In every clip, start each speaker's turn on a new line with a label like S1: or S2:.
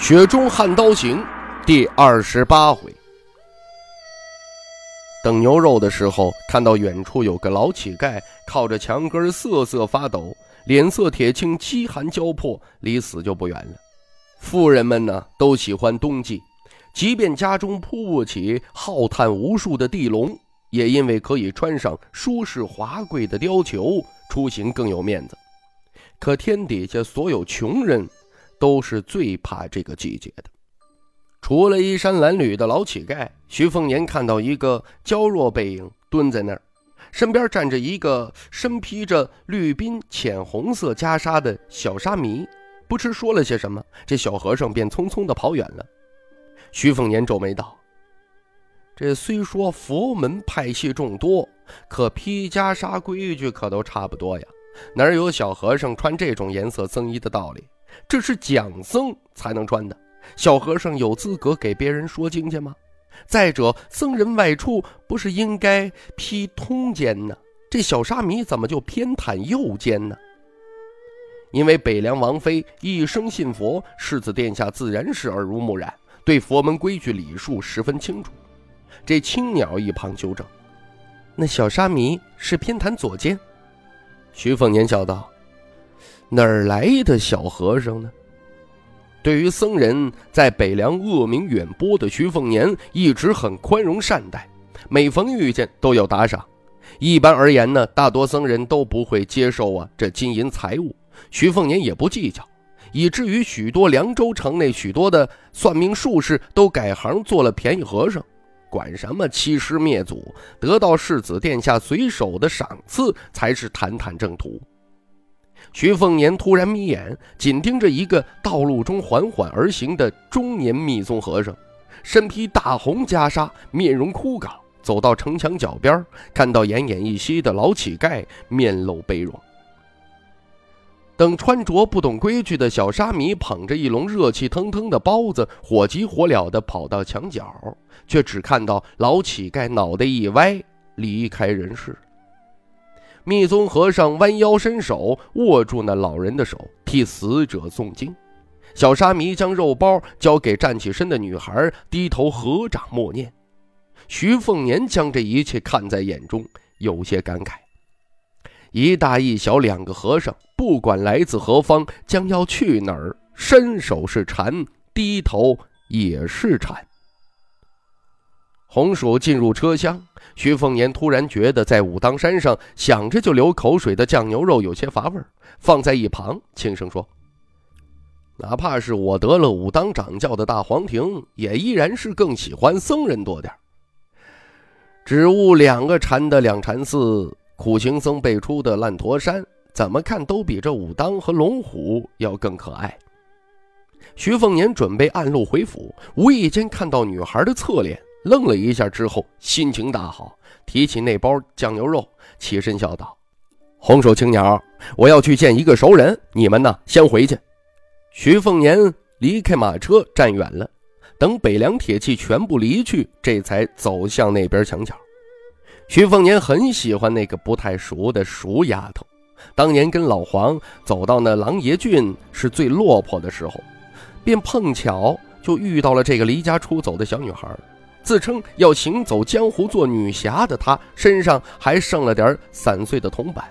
S1: 雪中悍刀行》第二十八回，等牛肉的时候，看到远处有个老乞丐靠着墙根瑟瑟发抖，脸色铁青，饥寒交迫，离死就不远了。富人们呢，都喜欢冬季，即便家中铺不起浩瀚无数的地笼，也因为可以穿上舒适华贵的貂裘，出行更有面子。可天底下所有穷人。都是最怕这个季节的。除了衣衫褴褛的老乞丐，徐凤年看到一个娇弱背影蹲在那儿，身边站着一个身披着绿滨浅红色袈裟的小沙弥。不知说了些什么，这小和尚便匆匆地跑远了。徐凤年皱眉道：“这虽说佛门派系众多，可披袈裟规矩可都差不多呀，哪有小和尚穿这种颜色僧衣的道理？”这是讲僧才能穿的，小和尚有资格给别人说经去吗？再者，僧人外出不是应该披通肩呢？这小沙弥怎么就偏袒右肩呢？因为北凉王妃一生信佛，世子殿下自然是耳濡目染，对佛门规矩礼数十分清楚。这青鸟一旁纠正：“那小沙弥是偏袒左肩。”徐凤年笑道。哪儿来的小和尚呢？对于僧人在北凉恶名远播的徐凤年，一直很宽容善待，每逢遇见都要打赏。一般而言呢，大多僧人都不会接受啊这金银财物，徐凤年也不计较，以至于许多凉州城内许多的算命术士都改行做了便宜和尚，管什么欺师灭祖，得到世子殿下随手的赏赐才是坦坦正途。徐凤年突然眯眼，紧盯着一个道路中缓缓而行的中年密宗和尚，身披大红袈裟，面容枯槁，走到城墙脚边，看到奄奄一息的老乞丐，面露悲容。等穿着不懂规矩的小沙弥捧着一笼热气腾腾的包子，火急火燎地跑到墙角，却只看到老乞丐脑袋一歪，离开人世。密宗和尚弯腰伸手握住那老人的手，替死者诵经。小沙弥将肉包交给站起身的女孩，低头合掌默念。徐凤年将这一切看在眼中，有些感慨：一大一小两个和尚，不管来自何方，将要去哪儿，伸手是禅，低头也是禅。红薯进入车厢，徐凤年突然觉得在武当山上想着就流口水的酱牛肉有些乏味放在一旁，轻声说：“哪怕是我得了武当掌教的大黄庭，也依然是更喜欢僧人多点只悟两个禅的两禅寺，苦行僧辈出的烂陀山，怎么看都比这武当和龙虎要更可爱。”徐凤年准备暗路回府，无意间看到女孩的侧脸。愣了一下之后，心情大好，提起那包酱牛肉，起身笑道：“红手青鸟，我要去见一个熟人，你们呢先回去。”徐凤年离开马车，站远了，等北凉铁骑全部离去，这才走向那边墙角。徐凤年很喜欢那个不太熟的熟丫头，当年跟老黄走到那狼爷郡是最落魄的时候，便碰巧就遇到了这个离家出走的小女孩。自称要行走江湖做女侠的她，身上还剩了点散碎的铜板，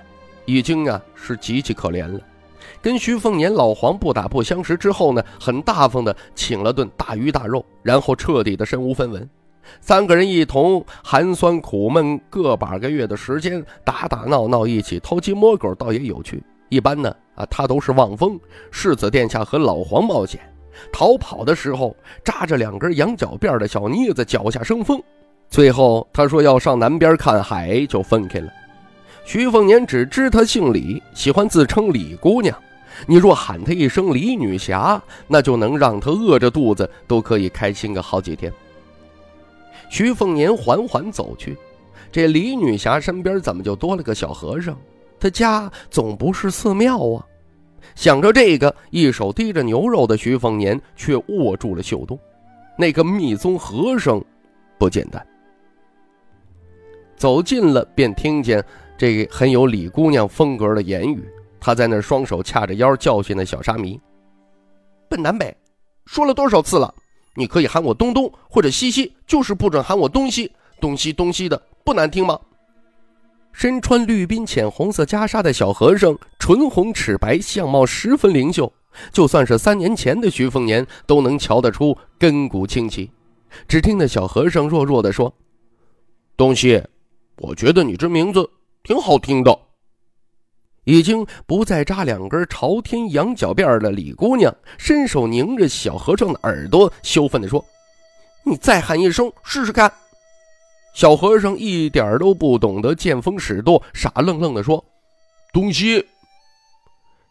S1: 已经啊是极其可怜了。跟徐凤年、老黄不打不相识之后呢，很大方的请了顿大鱼大肉，然后彻底的身无分文。三个人一同寒酸苦闷个把个月的时间，打打闹闹，一起偷鸡摸狗，倒也有趣。一般呢啊，他都是望风，世子殿下和老黄冒险。逃跑的时候，扎着两根羊角辫的小妮子，脚下生风。最后他说要上南边看海，就分开了。徐凤年只知他姓李，喜欢自称李姑娘。你若喊她一声李女侠，那就能让她饿着肚子都可以开心个好几天。徐凤年缓缓走去，这李女侠身边怎么就多了个小和尚？他家总不是寺庙啊！想着这个，一手提着牛肉的徐凤年却握住了袖洞。那个密宗和尚不简单。走近了，便听见这个很有李姑娘风格的言语。他在那双手掐着腰教训那小沙弥：“笨南北，说了多少次了？你可以喊我东东或者西西，就是不准喊我东西。东西东西的，不难听吗？”身穿绿滨浅红色袈裟的小和尚，唇红齿白，相貌十分灵秀。就算是三年前的徐凤年，都能瞧得出根骨清奇。只听那小和尚弱弱地说：“东西，我觉得你这名字挺好听的。”已经不再扎两根朝天羊角辫的李姑娘，伸手拧着小和尚的耳朵，羞愤地说：“你再喊一声试试看。”小和尚一点都不懂得见风使舵，傻愣愣地说：“东西。”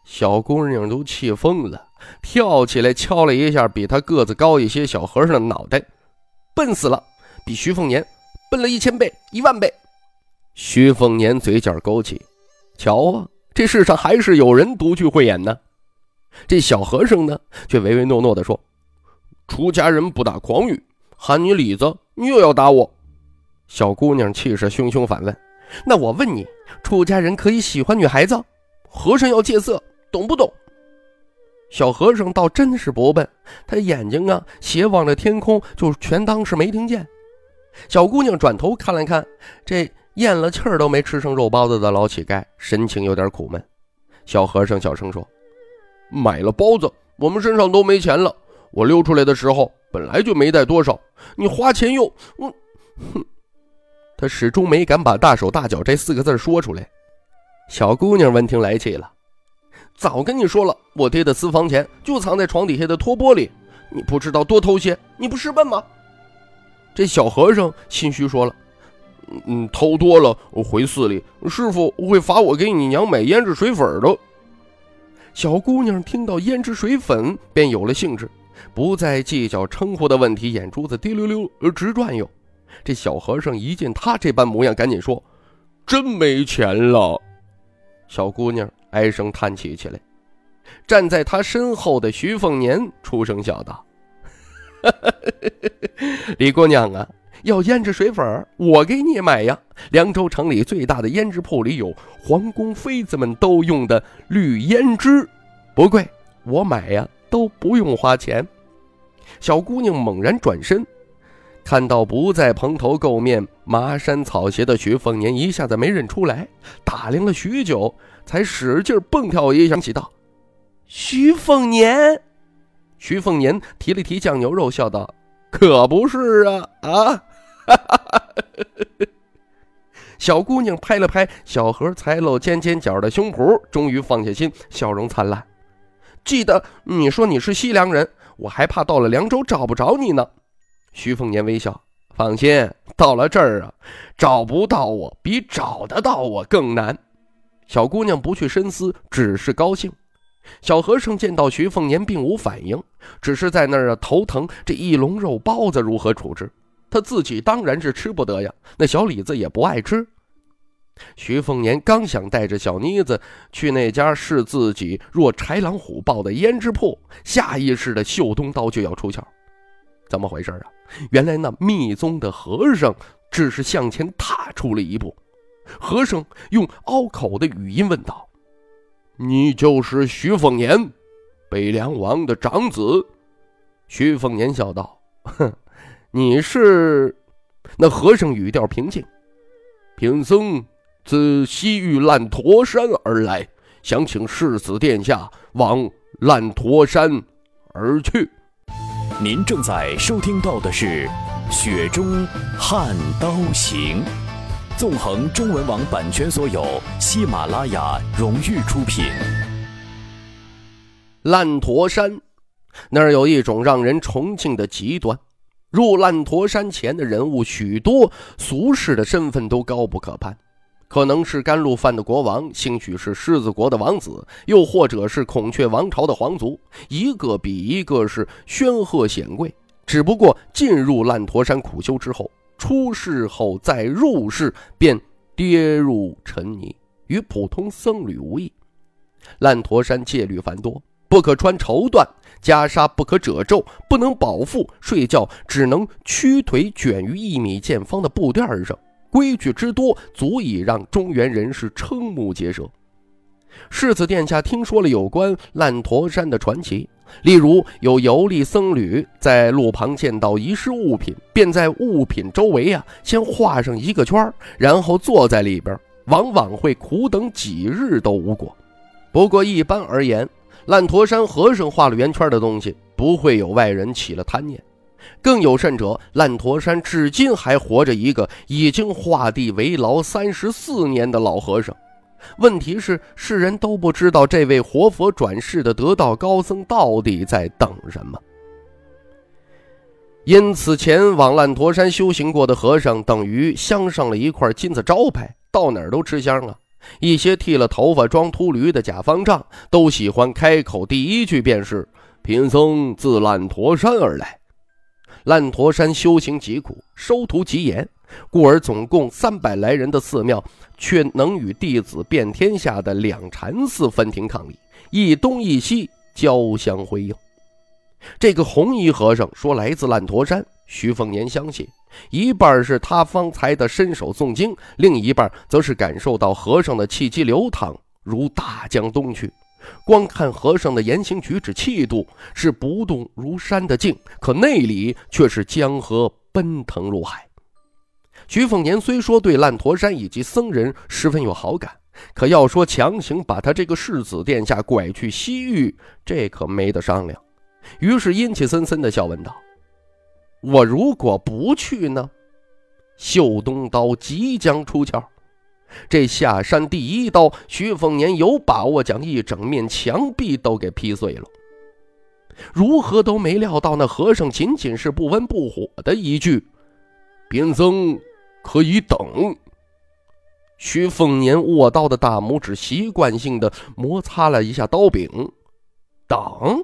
S1: 小姑娘都气疯了，跳起来敲了一下比她个子高一些小和尚的脑袋：“笨死了，比徐凤年笨了一千倍、一万倍。”徐凤年嘴角勾起：“瞧啊，这世上还是有人独具慧眼呢。”这小和尚呢，却唯唯诺诺地说：“出家人不打诳语，喊你李子，你又要打我。”小姑娘气势汹汹反问：“那我问你，出家人可以喜欢女孩子？和尚要戒色，懂不懂？”小和尚倒真是不笨，他眼睛啊斜望着天空，就全当是没听见。小姑娘转头看了看这咽了气儿都没吃上肉包子的老乞丐，神情有点苦闷。小和尚小声说：“买了包子，我们身上都没钱了。我溜出来的时候本来就没带多少，你花钱又……我，哼！”他始终没敢把“大手大脚”这四个字说出来。小姑娘闻听来气了：“早跟你说了，我爹的私房钱就藏在床底下的托钵里，你不知道多偷些，你不是笨吗？”这小和尚心虚说了：“嗯，偷多了，回寺里，师傅会罚我给你娘买胭脂水粉的。”小姑娘听到胭脂水粉，便有了兴致，不再计较称呼的问题，眼珠子滴溜溜直转悠。这小和尚一见他这般模样，赶紧说：“真没钱了。”小姑娘唉声叹气起来。站在他身后的徐凤年出声笑道：“李姑娘啊，要胭脂水粉，我给你买呀。凉州城里最大的胭脂铺里有皇宫妃子们都用的绿胭脂，不贵，我买呀都不用花钱。”小姑娘猛然转身。看到不再蓬头垢面、麻衫草鞋的徐凤年，一下子没认出来，打量了许久，才使劲蹦跳一下，起道：“徐凤年。”徐凤年提了提酱牛肉，笑道：“可不是啊啊！” 小姑娘拍了拍小何才露尖尖角的胸脯，终于放下心，笑容灿烂。记得你说你是西凉人，我还怕到了凉州找不着你呢。徐凤年微笑：“放心，到了这儿啊，找不到我比找得到我更难。”小姑娘不去深思，只是高兴。小和尚见到徐凤年并无反应，只是在那儿啊头疼。这一笼肉包子如何处置？他自己当然是吃不得呀，那小李子也不爱吃。徐凤年刚想带着小妮子去那家视自己若豺狼虎豹的胭脂铺，下意识的绣东刀就要出鞘。怎么回事啊？原来那密宗的和尚只是向前踏出了一步。和尚用拗口的语音问道：“你就是徐凤年，北凉王的长子？”徐凤年笑道：“哼，你是？”那和尚语调平静：“贫僧自西域烂陀山而来，想请世子殿下往烂陀山而去。”
S2: 您正在收听到的是《雪中悍刀行》，纵横中文网版权所有，喜马拉雅荣誉出品。
S1: 烂陀山那儿有一种让人崇敬的极端，入烂陀山前的人物许多，俗世的身份都高不可攀。可能是甘露藩的国王，兴许是狮子国的王子，又或者是孔雀王朝的皇族，一个比一个是煊赫显贵。只不过进入烂陀山苦修之后，出世后再入世，便跌入尘泥，与普通僧侣无异。烂陀山戒律繁多，不可穿绸缎，袈裟不可褶皱，不能饱腹，睡觉只能屈腿卷于一米见方的布垫上。规矩之多，足以让中原人士瞠目结舌。世子殿下听说了有关烂陀山的传奇，例如有游历僧侣在路旁见到遗失物品，便在物品周围啊先画上一个圈，然后坐在里边，往往会苦等几日都无果。不过一般而言，烂陀山和尚画了圆圈的东西，不会有外人起了贪念。更有甚者，烂陀山至今还活着一个已经画地为牢三十四年的老和尚。问题是，世人都不知道这位活佛转世的得道高僧到底在等什么。因此，前往烂陀山修行过的和尚，等于镶上了一块金字招牌，到哪儿都吃香啊。一些剃了头发装秃驴的假方丈，都喜欢开口第一句便是：“贫僧自烂陀山而来。”烂陀山修行极苦，收徒极严，故而总共三百来人的寺庙，却能与弟子遍天下的两禅寺分庭抗礼，一东一西交相辉映。这个红衣和尚说来自烂陀山，徐凤年相信，一半是他方才的伸手诵经，另一半则是感受到和尚的气机流淌如大江东去。光看和尚的言行举止、气度是不动如山的静，可内里却是江河奔腾如海。徐凤年虽说对烂陀山以及僧人十分有好感，可要说强行把他这个世子殿下拐去西域，这可没得商量。于是阴气森森的笑问道：“我如果不去呢？”绣东刀即将出鞘。这下山第一刀，徐凤年有把握将一整面墙壁都给劈碎了。如何都没料到，那和尚仅仅是不温不火的一句：“贫僧可以等。”徐凤年握刀的大拇指习惯性的摩擦了一下刀柄，等。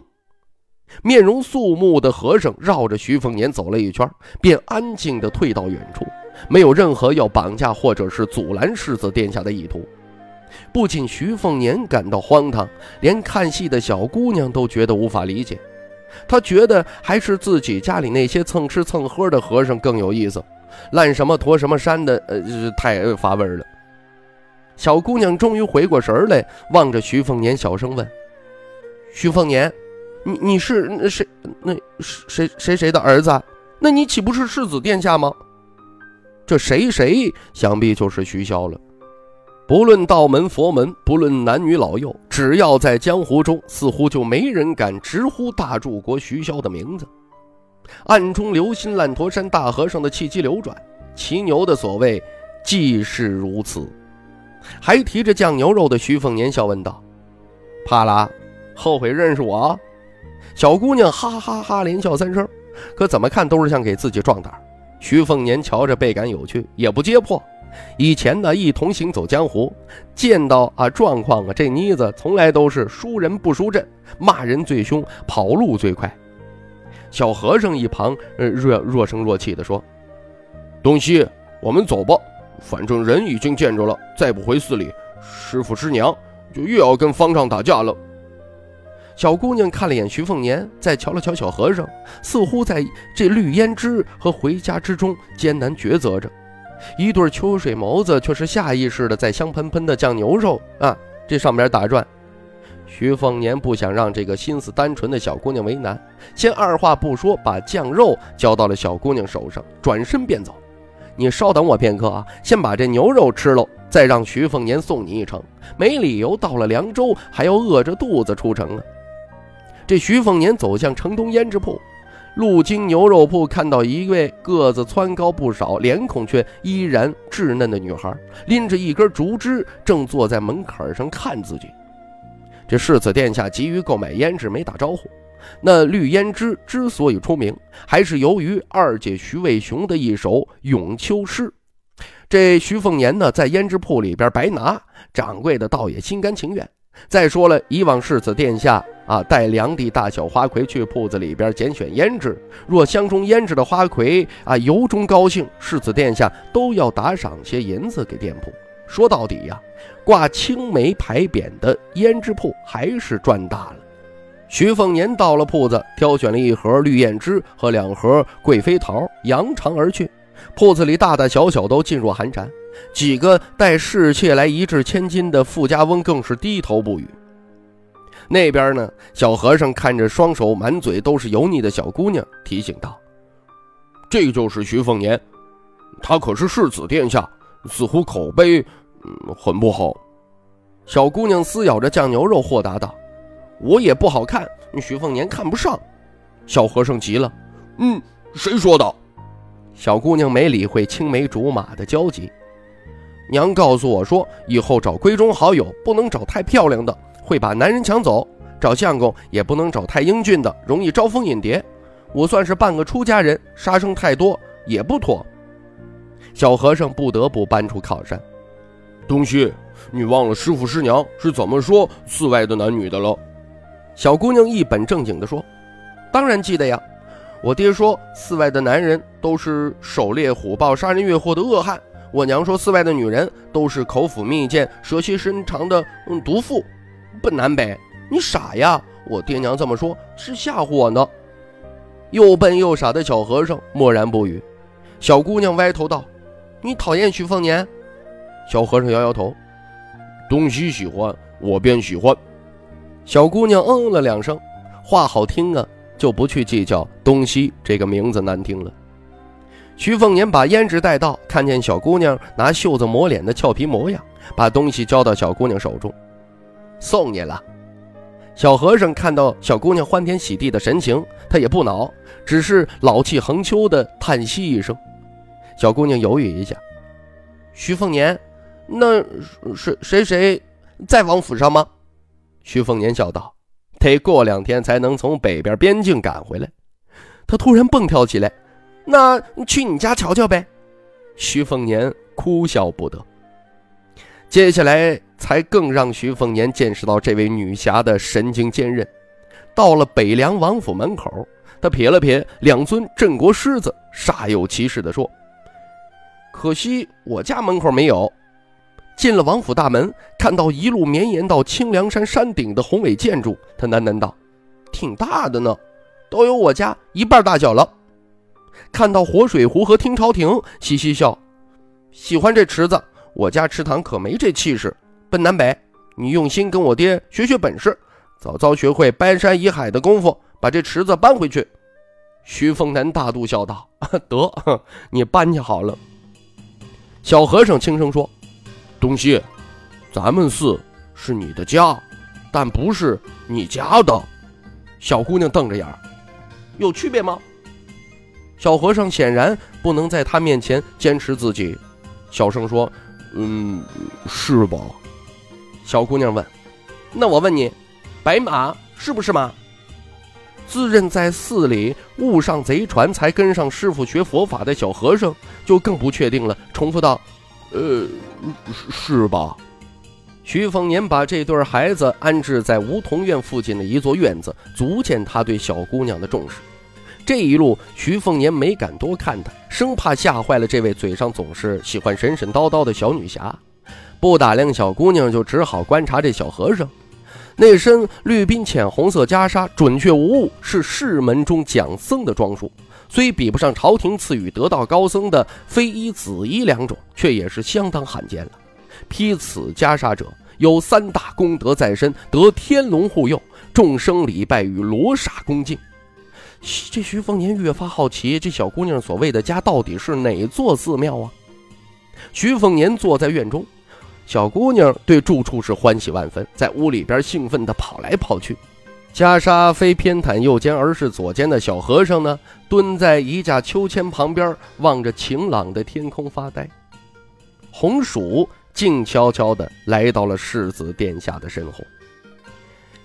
S1: 面容肃穆的和尚绕着徐凤年走了一圈，便安静的退到远处。没有任何要绑架或者是阻拦世子殿下的意图，不仅徐凤年感到荒唐，连看戏的小姑娘都觉得无法理解。她觉得还是自己家里那些蹭吃蹭喝的和尚更有意思，烂什么驼什么山的，呃，太乏味了。小姑娘终于回过神来，望着徐凤年，小声问：“徐凤年，你你是谁？那谁谁谁的儿子？那你岂不是世子殿下吗？”这谁谁想必就是徐骁了。不论道门佛门，不论男女老幼，只要在江湖中，似乎就没人敢直呼大柱国徐骁的名字。暗中留心烂陀山大和尚的气机流转，骑牛的所谓既是如此。还提着酱牛肉的徐凤年笑问道：“怕啦？后悔认识我？”小姑娘哈哈哈连笑三声，可怎么看都是想给自己壮胆。徐凤年瞧着倍感有趣，也不揭破。以前呢，一同行走江湖，见到啊状况啊，这妮子从来都是输人不输阵，骂人最凶，跑路最快。小和尚一旁呃若若声若气地说：“东西，我们走吧，反正人已经见着了，再不回寺里，师傅师娘就又要跟方丈打架了。”小姑娘看了眼徐凤年，再瞧了瞧小和尚，似乎在这绿胭脂和回家之中艰难抉择着。一对秋水眸子却是下意识的在香喷喷的酱牛肉啊这上面打转。徐凤年不想让这个心思单纯的小姑娘为难，先二话不说把酱肉交到了小姑娘手上，转身便走。你稍等我片刻啊，先把这牛肉吃了，再让徐凤年送你一程。没理由到了凉州还要饿着肚子出城啊。这徐凤年走向城东胭脂铺，路经牛肉铺，看到一位个子蹿高不少、脸孔却依然稚嫩的女孩，拎着一根竹枝，正坐在门槛上看自己。这世子殿下急于购买胭脂，没打招呼。那绿胭脂之所以出名，还是由于二姐徐渭雄的一首咏秋诗。这徐凤年呢，在胭脂铺里边白拿，掌柜的倒也心甘情愿。再说了，以往世子殿下啊，带两地大小花魁去铺子里边拣选胭脂，若相中胭脂的花魁啊，由衷高兴，世子殿下都要打赏些银子给店铺。说到底呀，挂青梅牌匾的胭脂铺还是赚大了。徐凤年到了铺子，挑选了一盒绿胭脂和两盒贵妃桃，扬长而去。铺子里大大小小都噤若寒蝉，几个带侍妾来一掷千金的富家翁更是低头不语。那边呢，小和尚看着双手满嘴都是油腻的小姑娘，提醒道：“这就是徐凤年，他可是世子殿下，似乎口碑嗯很不好。”小姑娘撕咬着酱牛肉，豁达道：“我也不好看，徐凤年看不上。”小和尚急了：“嗯，谁说的？”小姑娘没理会青梅竹马的交集，娘告诉我说，以后找闺中好友不能找太漂亮的，会把男人抢走；找相公也不能找太英俊的，容易招蜂引蝶。我算是半个出家人，杀生太多也不妥。小和尚不得不搬出靠山。东西，你忘了师傅师娘是怎么说寺外的男女的了？小姑娘一本正经地说：“当然记得呀。”我爹说，寺外的男人都是狩猎虎豹、杀人越货的恶汉；我娘说，寺外的女人都是口腹蜜饯、蛇蝎深长的毒妇。笨南北，你傻呀！我爹娘这么说，是吓唬我呢。又笨又傻的小和尚默然不语。小姑娘歪头道：“你讨厌徐凤年？”小和尚摇摇头：“东西喜欢，我便喜欢。”小姑娘嗯了两声，话好听啊。就不去计较东西这个名字难听了。徐凤年把胭脂带到，看见小姑娘拿袖子抹脸的俏皮模样，把东西交到小姑娘手中，送你了。小和尚看到小姑娘欢天喜地的神情，他也不恼，只是老气横秋的叹息一声。小姑娘犹豫一下，徐凤年，那谁谁谁在王府上吗？徐凤年笑道。得过两天才能从北边边境赶回来。他突然蹦跳起来，那去你家瞧瞧呗。徐凤年哭笑不得。接下来才更让徐凤年见识到这位女侠的神经坚韧。到了北凉王府门口，他瞥了瞥两尊镇国狮子，煞有其事地说：“可惜我家门口没有。”进了王府大门，看到一路绵延到清凉山山顶的宏伟建筑，他喃喃道：“挺大的呢，都有我家一半大小了。”看到活水湖和听潮亭，嘻嘻笑：“喜欢这池子，我家池塘可没这气势。”奔南北，你用心跟我爹学学本事，早早学会搬山移海的功夫，把这池子搬回去。徐凤南大度笑道：“ 得，你搬去好了。”小和尚轻声说。东西，咱们寺是你的家，但不是你家的。小姑娘瞪着眼儿，有区别吗？小和尚显然不能在他面前坚持自己，小声说：“嗯，是吧？”小姑娘问：“那我问你，白马是不是马？”自认在寺里误上贼船才跟上师傅学佛法的小和尚就更不确定了，重复道。呃，是吧？徐凤年把这对孩子安置在梧桐院附近的一座院子，足见他对小姑娘的重视。这一路，徐凤年没敢多看她，生怕吓坏了这位嘴上总是喜欢神神叨叨的小女侠。不打量小姑娘，就只好观察这小和尚。那身绿滨浅红色袈裟，准确无误，是士门中讲僧的装束。虽比不上朝廷赐予得道高僧的飞衣紫衣两种，却也是相当罕见了。披此袈裟者，有三大功德在身：得天龙护佑，众生礼拜与罗刹恭敬。这徐凤年越发好奇，这小姑娘所谓的家到底是哪座寺庙啊？徐凤年坐在院中，小姑娘对住处是欢喜万分，在屋里边兴奋地跑来跑去。袈裟非偏袒右肩，而是左肩的小和尚呢，蹲在一架秋千旁边，望着晴朗的天空发呆。红薯静悄悄地来到了世子殿下的身后。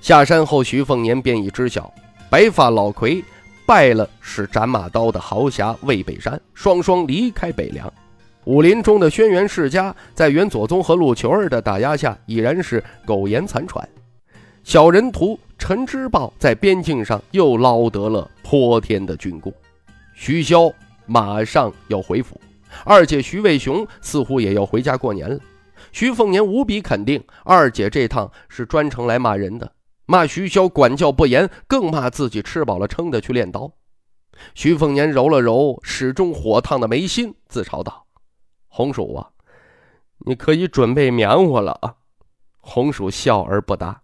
S1: 下山后，徐凤年便已知晓，白发老魁败了使斩马刀的豪侠魏北山，双双离开北凉。武林中的轩辕世家，在元左宗和陆球儿的打压下，已然是苟延残喘。小人徒陈之豹在边境上又捞得了泼天的军功，徐骁马上要回府，二姐徐渭雄似乎也要回家过年了。徐凤年无比肯定，二姐这趟是专程来骂人的，骂徐骁管教不严，更骂自己吃饱了撑的去练刀。徐凤年揉了揉始终火烫的眉心，自嘲道。红薯啊，你可以准备棉花了啊！红薯笑而不答。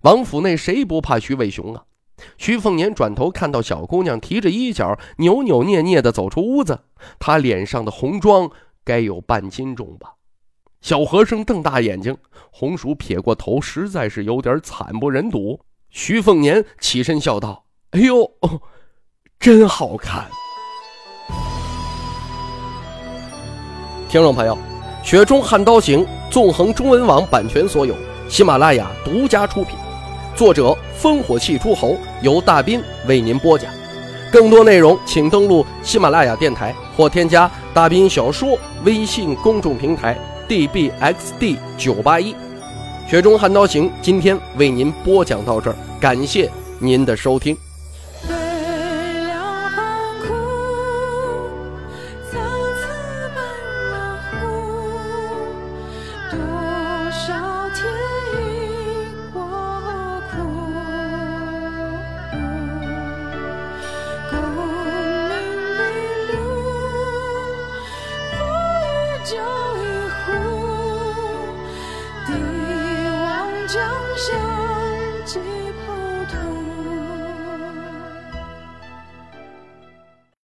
S1: 王府内谁不怕徐伟雄啊？徐凤年转头看到小姑娘提着衣角，扭扭捏捏地走出屋子，她脸上的红妆该有半斤重吧？小和尚瞪大眼睛，红薯撇过头，实在是有点惨不忍睹。徐凤年起身笑道：“哎呦，真好看。”听众朋友，《雪中悍刀行》纵横中文网版权所有，喜马拉雅独家出品，作者烽火戏诸侯，由大斌为您播讲。更多内容请登录喜马拉雅电台或添加大斌小说微信公众平台 dbxd 九八一。《雪中悍刀行》今天为您播讲到这儿，感谢您的收听。